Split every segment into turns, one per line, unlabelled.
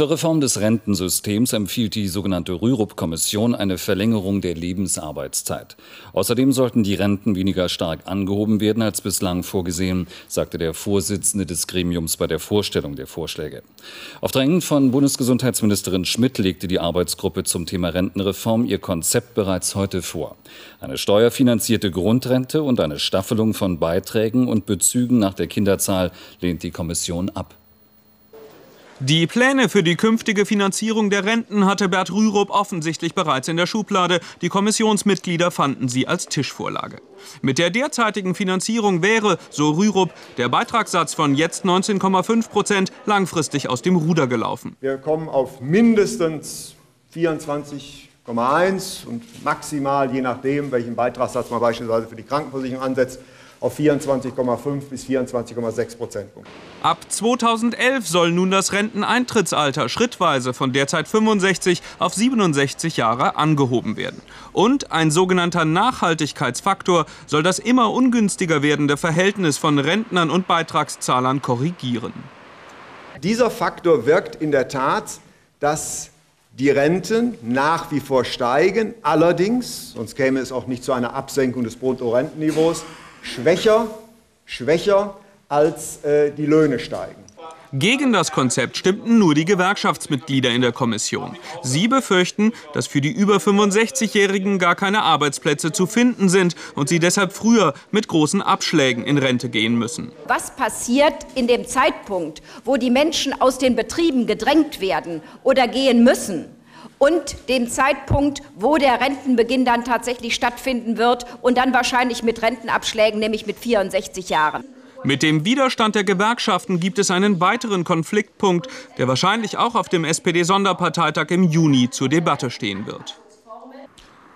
Zur Reform des Rentensystems empfiehlt die sogenannte Rürup-Kommission eine Verlängerung der Lebensarbeitszeit. Außerdem sollten die Renten weniger stark angehoben werden als bislang vorgesehen, sagte der Vorsitzende des Gremiums bei der Vorstellung der Vorschläge. Auf Drängen von Bundesgesundheitsministerin Schmidt legte die Arbeitsgruppe zum Thema Rentenreform ihr Konzept bereits heute vor. Eine steuerfinanzierte Grundrente und eine Staffelung von Beiträgen und Bezügen nach der Kinderzahl lehnt die Kommission ab.
Die Pläne für die künftige Finanzierung der Renten hatte Bert Rürup offensichtlich bereits in der Schublade. Die Kommissionsmitglieder fanden sie als Tischvorlage. Mit der derzeitigen Finanzierung wäre, so Rürup, der Beitragssatz von jetzt 19,5 Prozent langfristig aus dem Ruder gelaufen.
Wir kommen auf mindestens 24,1 und maximal, je nachdem, welchen Beitragssatz man beispielsweise für die Krankenversicherung ansetzt, auf 24,5 bis 24,6 Prozentpunkte.
Ab 2011 soll nun das Renteneintrittsalter schrittweise von derzeit 65 auf 67 Jahre angehoben werden. Und ein sogenannter Nachhaltigkeitsfaktor soll das immer ungünstiger werdende Verhältnis von Rentnern und Beitragszahlern korrigieren.
Dieser Faktor wirkt in der Tat, dass die Renten nach wie vor steigen. Allerdings, sonst käme es auch nicht zu einer Absenkung des Bruttorentenniveaus, schwächer, schwächer als äh, die Löhne steigen.
Gegen das Konzept stimmten nur die Gewerkschaftsmitglieder in der Kommission. Sie befürchten, dass für die über 65-Jährigen gar keine Arbeitsplätze zu finden sind und sie deshalb früher mit großen Abschlägen in Rente gehen müssen.
Was passiert in dem Zeitpunkt, wo die Menschen aus den Betrieben gedrängt werden oder gehen müssen? Und dem Zeitpunkt, wo der Rentenbeginn dann tatsächlich stattfinden wird und dann wahrscheinlich mit Rentenabschlägen, nämlich mit 64 Jahren.
Mit dem Widerstand der Gewerkschaften gibt es einen weiteren Konfliktpunkt, der wahrscheinlich auch auf dem SPD-Sonderparteitag im Juni zur Debatte stehen wird.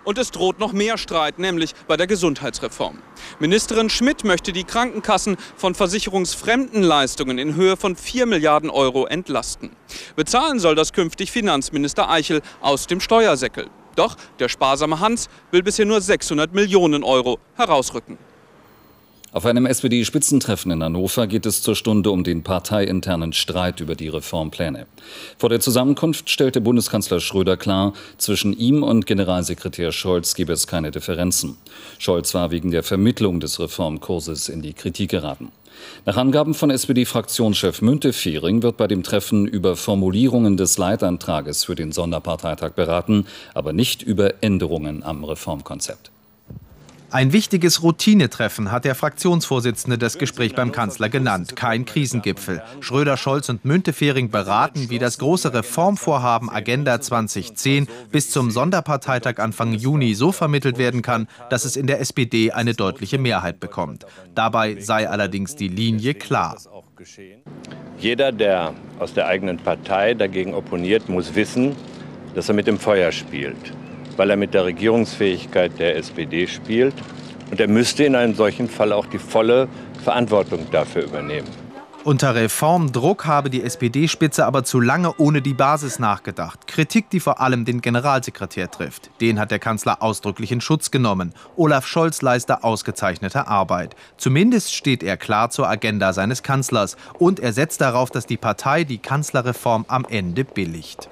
Und es droht noch mehr Streit, nämlich bei der Gesundheitsreform. Ministerin Schmidt möchte die Krankenkassen von versicherungsfremden Leistungen in Höhe von 4 Milliarden Euro entlasten. Bezahlen soll das künftig Finanzminister Eichel aus dem Steuersäckel. Doch der sparsame Hans will bisher nur 600 Millionen Euro herausrücken.
Auf einem SPD-Spitzentreffen in Hannover geht es zur Stunde um den parteiinternen Streit über die Reformpläne. Vor der Zusammenkunft stellte Bundeskanzler Schröder klar, zwischen ihm und Generalsekretär Scholz gebe es keine Differenzen. Scholz war wegen der Vermittlung des Reformkurses in die Kritik geraten. Nach Angaben von SPD-Fraktionschef Müntefering wird bei dem Treffen über Formulierungen des Leitantrages für den Sonderparteitag beraten, aber nicht über Änderungen am Reformkonzept.
Ein wichtiges Routinetreffen hat der Fraktionsvorsitzende das Gespräch beim Kanzler genannt. Kein Krisengipfel. Schröder, Scholz und Müntefering beraten, wie das große Reformvorhaben Agenda 2010 bis zum Sonderparteitag Anfang Juni so vermittelt werden kann, dass es in der SPD eine deutliche Mehrheit bekommt. Dabei sei allerdings die Linie klar.
Jeder, der aus der eigenen Partei dagegen opponiert, muss wissen, dass er mit dem Feuer spielt weil er mit der Regierungsfähigkeit der SPD spielt. Und er müsste in einem solchen Fall auch die volle Verantwortung dafür übernehmen.
Unter Reformdruck habe die SPD-Spitze aber zu lange ohne die Basis nachgedacht. Kritik, die vor allem den Generalsekretär trifft. Den hat der Kanzler ausdrücklich in Schutz genommen. Olaf Scholz leiste ausgezeichnete Arbeit. Zumindest steht er klar zur Agenda seines Kanzlers. Und er setzt darauf, dass die Partei die Kanzlerreform am Ende billigt.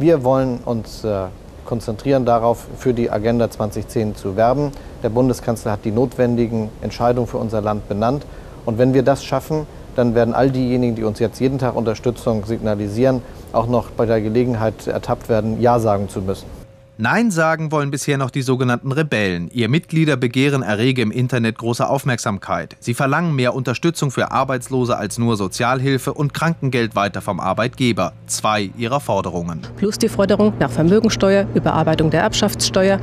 Wir wollen uns äh konzentrieren darauf, für die Agenda 2010 zu werben. Der Bundeskanzler hat die notwendigen Entscheidungen für unser Land benannt. Und wenn wir das schaffen, dann werden all diejenigen, die uns jetzt jeden Tag Unterstützung signalisieren, auch noch bei der Gelegenheit ertappt werden, Ja sagen zu müssen.
Nein sagen wollen bisher noch die sogenannten Rebellen. Ihr Mitgliederbegehren errege im Internet große Aufmerksamkeit. Sie verlangen mehr Unterstützung für Arbeitslose als nur Sozialhilfe und Krankengeld weiter vom Arbeitgeber. Zwei ihrer Forderungen.
Plus die Forderung nach Vermögensteuer, Überarbeitung der Erbschaftssteuer.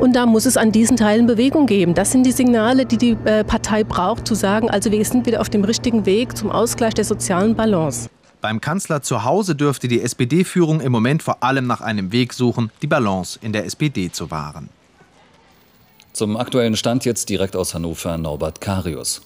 Und da muss es an diesen Teilen Bewegung geben. Das sind die Signale, die die äh, Partei braucht, zu sagen, also wir sind wieder auf dem richtigen Weg zum Ausgleich der sozialen Balance.
Beim Kanzler zu Hause dürfte die SPD-Führung im Moment vor allem nach einem Weg suchen, die Balance in der SPD zu wahren.
Zum aktuellen Stand jetzt direkt aus Hannover Norbert Karius.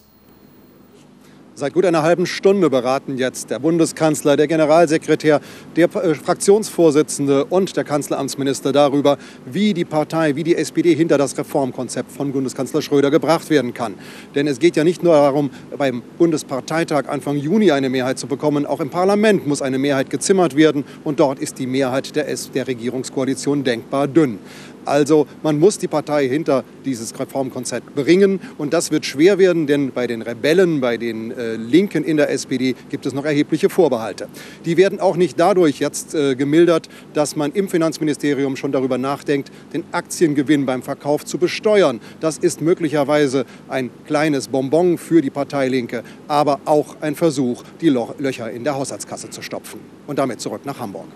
Seit gut einer halben Stunde beraten jetzt der Bundeskanzler, der Generalsekretär, der äh, Fraktionsvorsitzende und der Kanzleramtsminister darüber, wie die Partei, wie die SPD hinter das Reformkonzept von Bundeskanzler Schröder gebracht werden kann. Denn es geht ja nicht nur darum, beim Bundesparteitag Anfang Juni eine Mehrheit zu bekommen, auch im Parlament muss eine Mehrheit gezimmert werden und dort ist die Mehrheit der, der Regierungskoalition denkbar dünn. Also man muss die Partei hinter dieses Reformkonzept bringen. Und das wird schwer werden, denn bei den Rebellen, bei den äh, Linken in der SPD gibt es noch erhebliche Vorbehalte. Die werden auch nicht dadurch jetzt äh, gemildert, dass man im Finanzministerium schon darüber nachdenkt, den Aktiengewinn beim Verkauf zu besteuern. Das ist möglicherweise ein kleines Bonbon für die Partei Linke, aber auch ein Versuch, die Löcher in der Haushaltskasse zu stopfen. Und damit zurück nach Hamburg.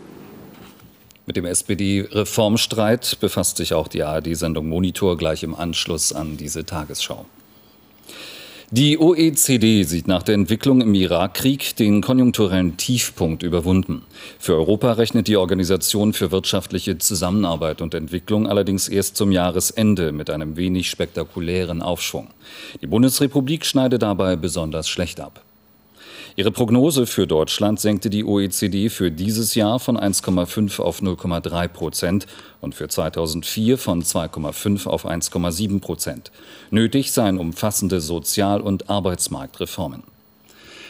Mit dem SPD-Reformstreit befasst sich auch die ARD-Sendung Monitor gleich im Anschluss an diese Tagesschau. Die OECD sieht nach der Entwicklung im Irakkrieg den konjunkturellen Tiefpunkt überwunden. Für Europa rechnet die Organisation für wirtschaftliche Zusammenarbeit und Entwicklung allerdings erst zum Jahresende mit einem wenig spektakulären Aufschwung. Die Bundesrepublik schneidet dabei besonders schlecht ab. Ihre Prognose für Deutschland senkte die OECD für dieses Jahr von 1,5 auf 0,3 Prozent und für 2004 von 2,5 auf 1,7 Prozent. Nötig seien umfassende Sozial- und Arbeitsmarktreformen.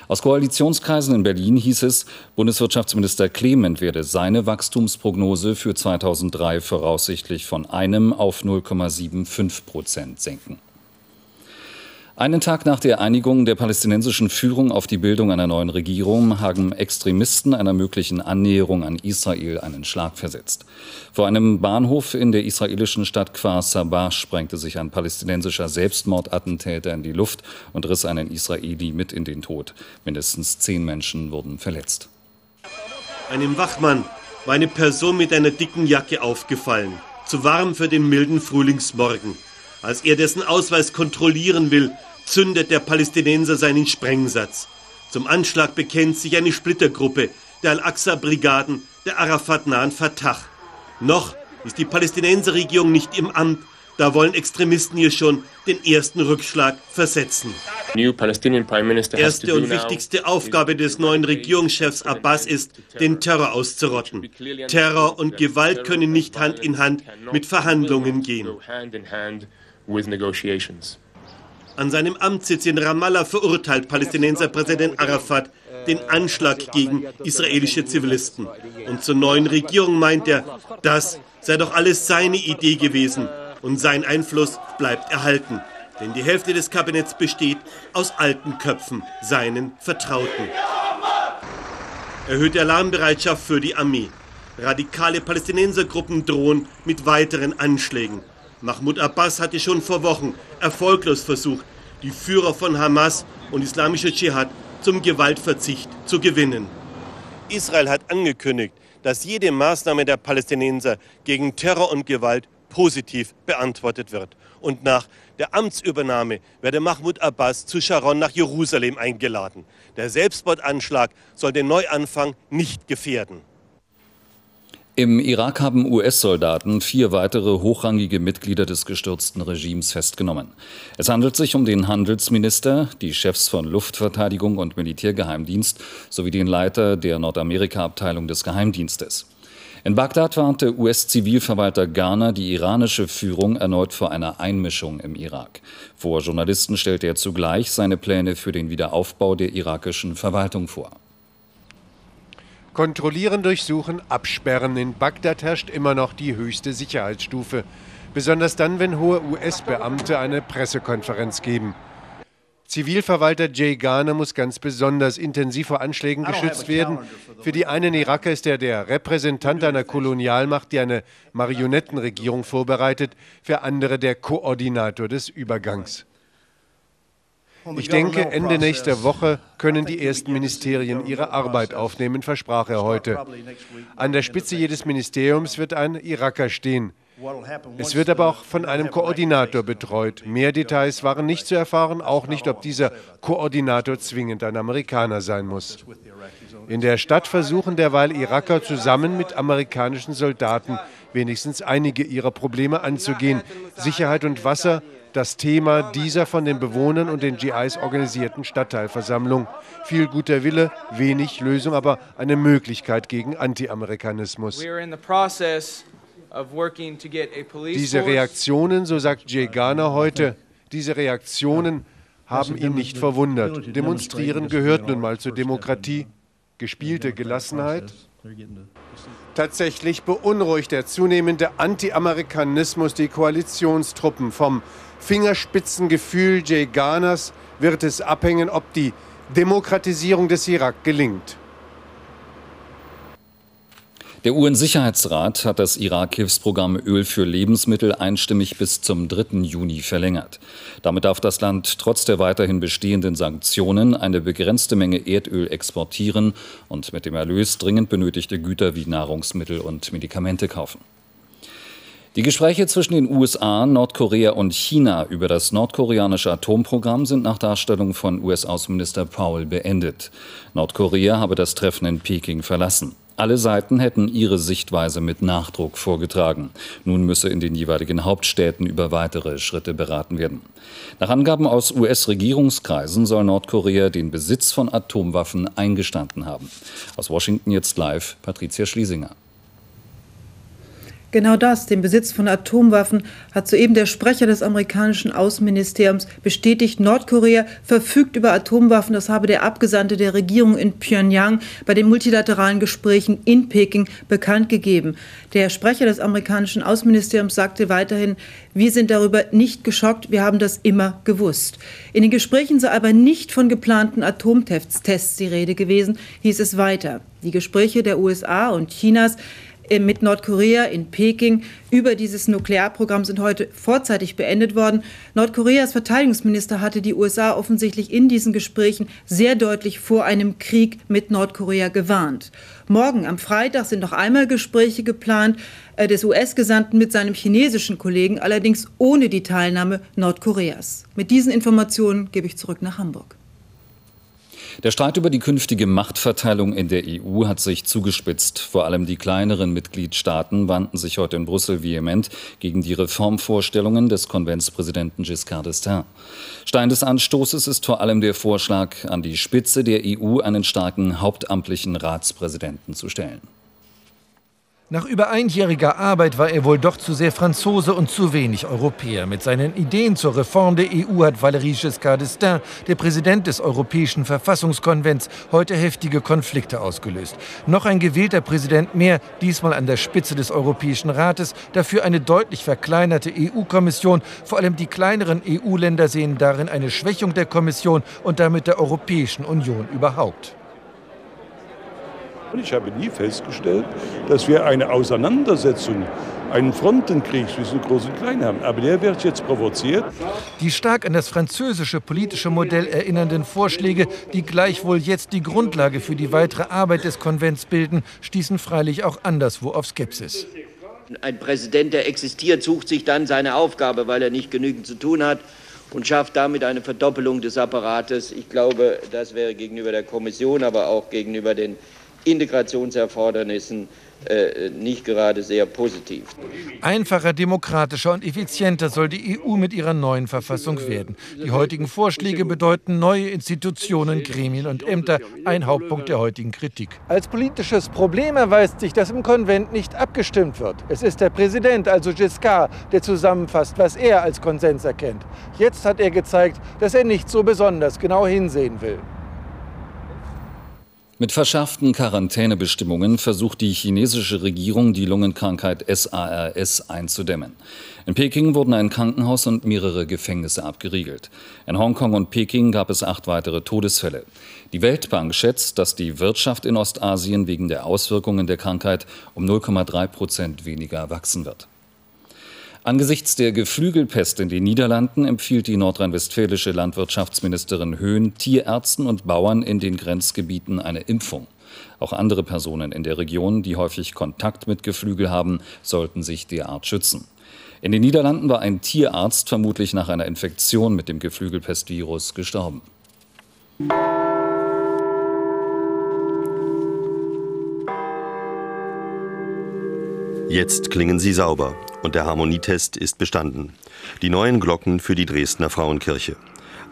Aus Koalitionskreisen in Berlin hieß es, Bundeswirtschaftsminister Clement werde seine Wachstumsprognose für 2003 voraussichtlich von einem auf 0,75 Prozent senken. Einen Tag nach der Einigung der palästinensischen Führung auf die Bildung einer neuen Regierung haben Extremisten einer möglichen Annäherung an Israel einen Schlag versetzt. Vor einem Bahnhof in der israelischen Stadt Kfar Sabah sprengte sich ein palästinensischer Selbstmordattentäter in die Luft und riss einen Israeli mit in den Tod. Mindestens zehn Menschen wurden verletzt.
Einem Wachmann war eine Person mit einer dicken Jacke aufgefallen. Zu warm für den milden Frühlingsmorgen. Als er dessen Ausweis kontrollieren will, zündet der Palästinenser seinen Sprengsatz. Zum Anschlag bekennt sich eine Splittergruppe der Al-Aqsa-Brigaden der Arafat-nahen Fatah. Noch ist die Palästinenserregierung nicht im Amt, da wollen Extremisten hier schon den ersten Rückschlag versetzen. Erste und wichtigste Aufgabe des neuen Regierungschefs Abbas ist, den Terror auszurotten. Terror und Gewalt können nicht Hand in Hand mit Verhandlungen gehen. An seinem Amtssitz in Ramallah verurteilt Palästinenser Präsident Arafat den Anschlag gegen israelische Zivilisten. Und zur neuen Regierung meint er, das sei doch alles seine Idee gewesen und sein Einfluss bleibt erhalten. Denn die Hälfte des Kabinetts besteht aus alten Köpfen, seinen Vertrauten. Erhöhte Alarmbereitschaft für die Armee. Radikale Palästinensergruppen drohen mit weiteren Anschlägen. Mahmoud Abbas hatte schon vor Wochen erfolglos versucht, die Führer von Hamas und islamischer Dschihad zum Gewaltverzicht zu gewinnen. Israel hat angekündigt, dass jede Maßnahme der Palästinenser gegen Terror und Gewalt positiv beantwortet wird. Und nach der Amtsübernahme werde Mahmoud Abbas zu Sharon nach Jerusalem eingeladen. Der Selbstmordanschlag soll den Neuanfang nicht gefährden.
Im Irak haben US-Soldaten vier weitere hochrangige Mitglieder des gestürzten Regimes festgenommen. Es handelt sich um den Handelsminister, die Chefs von Luftverteidigung und Militärgeheimdienst sowie den Leiter der Nordamerika-Abteilung des Geheimdienstes. In Bagdad warnte US-Zivilverwalter Garner die iranische Führung erneut vor einer Einmischung im Irak. Vor Journalisten stellte er zugleich seine Pläne für den Wiederaufbau der irakischen Verwaltung vor.
Kontrollieren, durchsuchen, absperren. In Bagdad herrscht immer noch die höchste Sicherheitsstufe. Besonders dann, wenn hohe US-Beamte eine Pressekonferenz geben. Zivilverwalter Jay Garner muss ganz besonders intensiv vor Anschlägen geschützt werden. Für die einen Iraker ist er der Repräsentant einer Kolonialmacht, die eine Marionettenregierung vorbereitet, für andere der Koordinator des Übergangs. Ich denke, Ende nächster Woche können die ersten Ministerien ihre Arbeit aufnehmen, versprach er heute. An der Spitze jedes Ministeriums wird ein Iraker stehen. Es wird aber auch von einem Koordinator betreut. Mehr Details waren nicht zu erfahren, auch nicht, ob dieser Koordinator zwingend ein Amerikaner sein muss. In der Stadt versuchen derweil Iraker zusammen mit amerikanischen Soldaten wenigstens einige ihrer Probleme anzugehen. Sicherheit und Wasser Das Thema dieser von den Bewohnern und den GIs organisierten Stadtteilversammlung. Viel guter Wille, wenig Lösung, aber eine Möglichkeit gegen Anti-Amerikanismus. Diese Reaktionen, so sagt Jay Garner heute, diese Reaktionen haben ihn nicht verwundert. Demonstrieren gehört nun mal zur Demokratie. Gespielte Gelassenheit. Tatsächlich beunruhigt der zunehmende Anti-Amerikanismus die Koalitionstruppen. Vom Fingerspitzengefühl Jay Garners wird es abhängen, ob die Demokratisierung des Irak gelingt.
Der UN-Sicherheitsrat hat das Irak-Hilfsprogramm Öl für Lebensmittel einstimmig bis zum 3. Juni verlängert. Damit darf das Land trotz der weiterhin bestehenden Sanktionen eine begrenzte Menge Erdöl exportieren und mit dem Erlös dringend benötigte Güter wie Nahrungsmittel und Medikamente kaufen. Die Gespräche zwischen den USA, Nordkorea und China über das nordkoreanische Atomprogramm sind nach Darstellung von US-Außenminister Powell beendet. Nordkorea habe das Treffen in Peking verlassen. Alle Seiten hätten ihre Sichtweise mit Nachdruck vorgetragen. Nun müsse in den jeweiligen Hauptstädten über weitere Schritte beraten werden. Nach Angaben aus US-Regierungskreisen soll Nordkorea den Besitz von Atomwaffen eingestanden haben. Aus Washington jetzt live Patricia Schlesinger.
Genau das, den Besitz von Atomwaffen, hat soeben der Sprecher des amerikanischen Außenministeriums bestätigt. Nordkorea verfügt über Atomwaffen. Das habe der Abgesandte der Regierung in Pyongyang bei den multilateralen Gesprächen in Peking bekannt gegeben. Der Sprecher des amerikanischen Außenministeriums sagte weiterhin, wir sind darüber nicht geschockt, wir haben das immer gewusst. In den Gesprächen sei aber nicht von geplanten Atomtests die Rede gewesen, hieß es weiter. Die Gespräche der USA und Chinas mit Nordkorea in Peking über dieses Nuklearprogramm sind heute vorzeitig beendet worden. Nordkoreas Verteidigungsminister hatte die USA offensichtlich in diesen Gesprächen sehr deutlich vor einem Krieg mit Nordkorea gewarnt. Morgen am Freitag sind noch einmal Gespräche geplant äh, des US-Gesandten mit seinem chinesischen Kollegen, allerdings ohne die Teilnahme Nordkoreas. Mit diesen Informationen gebe ich zurück nach Hamburg.
Der Streit über die künftige Machtverteilung in der EU hat sich zugespitzt. Vor allem die kleineren Mitgliedstaaten wandten sich heute in Brüssel vehement gegen die Reformvorstellungen des Konventspräsidenten Giscard d'Estaing. Stein des Anstoßes ist vor allem der Vorschlag, an die Spitze der EU einen starken hauptamtlichen Ratspräsidenten zu stellen.
Nach über einjähriger Arbeit war er wohl doch zu sehr Franzose und zu wenig Europäer. Mit seinen Ideen zur Reform der EU hat Valéry Giscard d'Estaing, der Präsident des Europäischen Verfassungskonvents, heute heftige Konflikte ausgelöst. Noch ein gewählter Präsident mehr, diesmal an der Spitze des Europäischen Rates, dafür eine deutlich verkleinerte EU-Kommission. Vor allem die kleineren EU-Länder sehen darin eine Schwächung der Kommission und damit der Europäischen Union überhaupt.
Und ich habe nie festgestellt, dass wir eine Auseinandersetzung, einen Frontenkrieg zwischen Groß und Klein haben. Aber der wird jetzt provoziert.
Die stark an das französische politische Modell erinnernden Vorschläge, die gleichwohl jetzt die Grundlage für die weitere Arbeit des Konvents bilden, stießen freilich auch anderswo auf Skepsis.
Ein Präsident, der existiert, sucht sich dann seine Aufgabe, weil er nicht genügend zu tun hat und schafft damit eine Verdoppelung des Apparates. Ich glaube, das wäre gegenüber der Kommission, aber auch gegenüber den Integrationserfordernissen äh, nicht gerade sehr positiv.
Einfacher, demokratischer und effizienter soll die EU mit ihrer neuen Verfassung werden. Die heutigen Vorschläge bedeuten neue Institutionen, Gremien und Ämter, ein Hauptpunkt der heutigen Kritik.
Als politisches Problem erweist sich, dass im Konvent nicht abgestimmt wird. Es ist der Präsident, also Giscard, der zusammenfasst, was er als Konsens erkennt. Jetzt hat er gezeigt, dass er nicht so besonders genau hinsehen will.
Mit verschärften Quarantänebestimmungen versucht die chinesische Regierung, die Lungenkrankheit SARS einzudämmen. In Peking wurden ein Krankenhaus und mehrere Gefängnisse abgeriegelt. In Hongkong und Peking gab es acht weitere Todesfälle. Die Weltbank schätzt, dass die Wirtschaft in Ostasien wegen der Auswirkungen der Krankheit um 0,3 Prozent weniger wachsen wird. Angesichts der Geflügelpest in den Niederlanden empfiehlt die nordrhein-westfälische Landwirtschaftsministerin Höhn Tierärzten und Bauern in den Grenzgebieten eine Impfung. Auch andere Personen in der Region, die häufig Kontakt mit Geflügel haben, sollten sich derart schützen. In den Niederlanden war ein Tierarzt vermutlich nach einer Infektion mit dem Geflügelpestvirus gestorben.
Jetzt klingen sie sauber und der Harmonietest ist bestanden. Die neuen Glocken für die Dresdner Frauenkirche.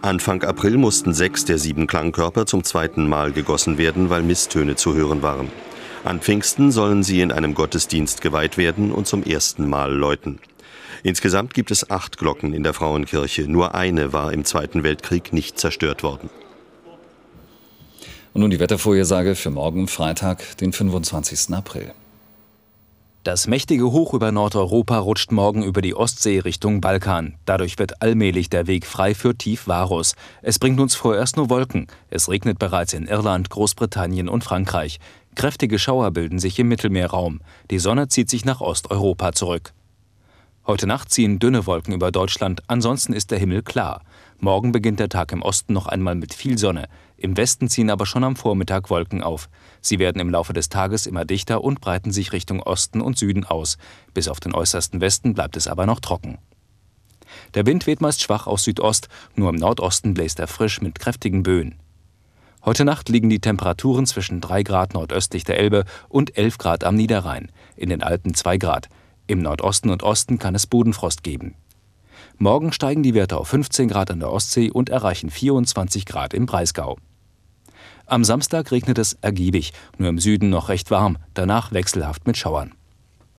Anfang April mussten sechs der sieben Klangkörper zum zweiten Mal gegossen werden, weil Misstöne zu hören waren. An Pfingsten sollen sie in einem Gottesdienst geweiht werden und zum ersten Mal läuten. Insgesamt gibt es acht Glocken in der Frauenkirche. Nur eine war im Zweiten Weltkrieg nicht zerstört worden.
Und nun die Wettervorhersage für morgen Freitag, den 25. April.
Das mächtige Hoch über Nordeuropa rutscht morgen über die Ostsee Richtung Balkan. Dadurch wird allmählich der Weg frei für Tiefvarus. Es bringt uns vorerst nur Wolken. Es regnet bereits in Irland, Großbritannien und Frankreich. Kräftige Schauer bilden sich im Mittelmeerraum. Die Sonne zieht sich nach Osteuropa zurück. Heute Nacht ziehen dünne Wolken über Deutschland, ansonsten ist der Himmel klar. Morgen beginnt der Tag im Osten noch einmal mit viel Sonne. Im Westen ziehen aber schon am Vormittag Wolken auf. Sie werden im Laufe des Tages immer dichter und breiten sich Richtung Osten und Süden aus. Bis auf den äußersten Westen bleibt es aber noch trocken. Der Wind weht meist schwach aus Südost, nur im Nordosten bläst er frisch mit kräftigen Böen. Heute Nacht liegen die Temperaturen zwischen 3 Grad nordöstlich der Elbe und 11 Grad am Niederrhein, in den Alpen 2 Grad. Im Nordosten und Osten kann es Bodenfrost geben. Morgen steigen die Werte auf 15 Grad an der Ostsee und erreichen 24 Grad im Breisgau. Am Samstag regnet es ergiebig, nur im Süden noch recht warm, danach wechselhaft mit Schauern.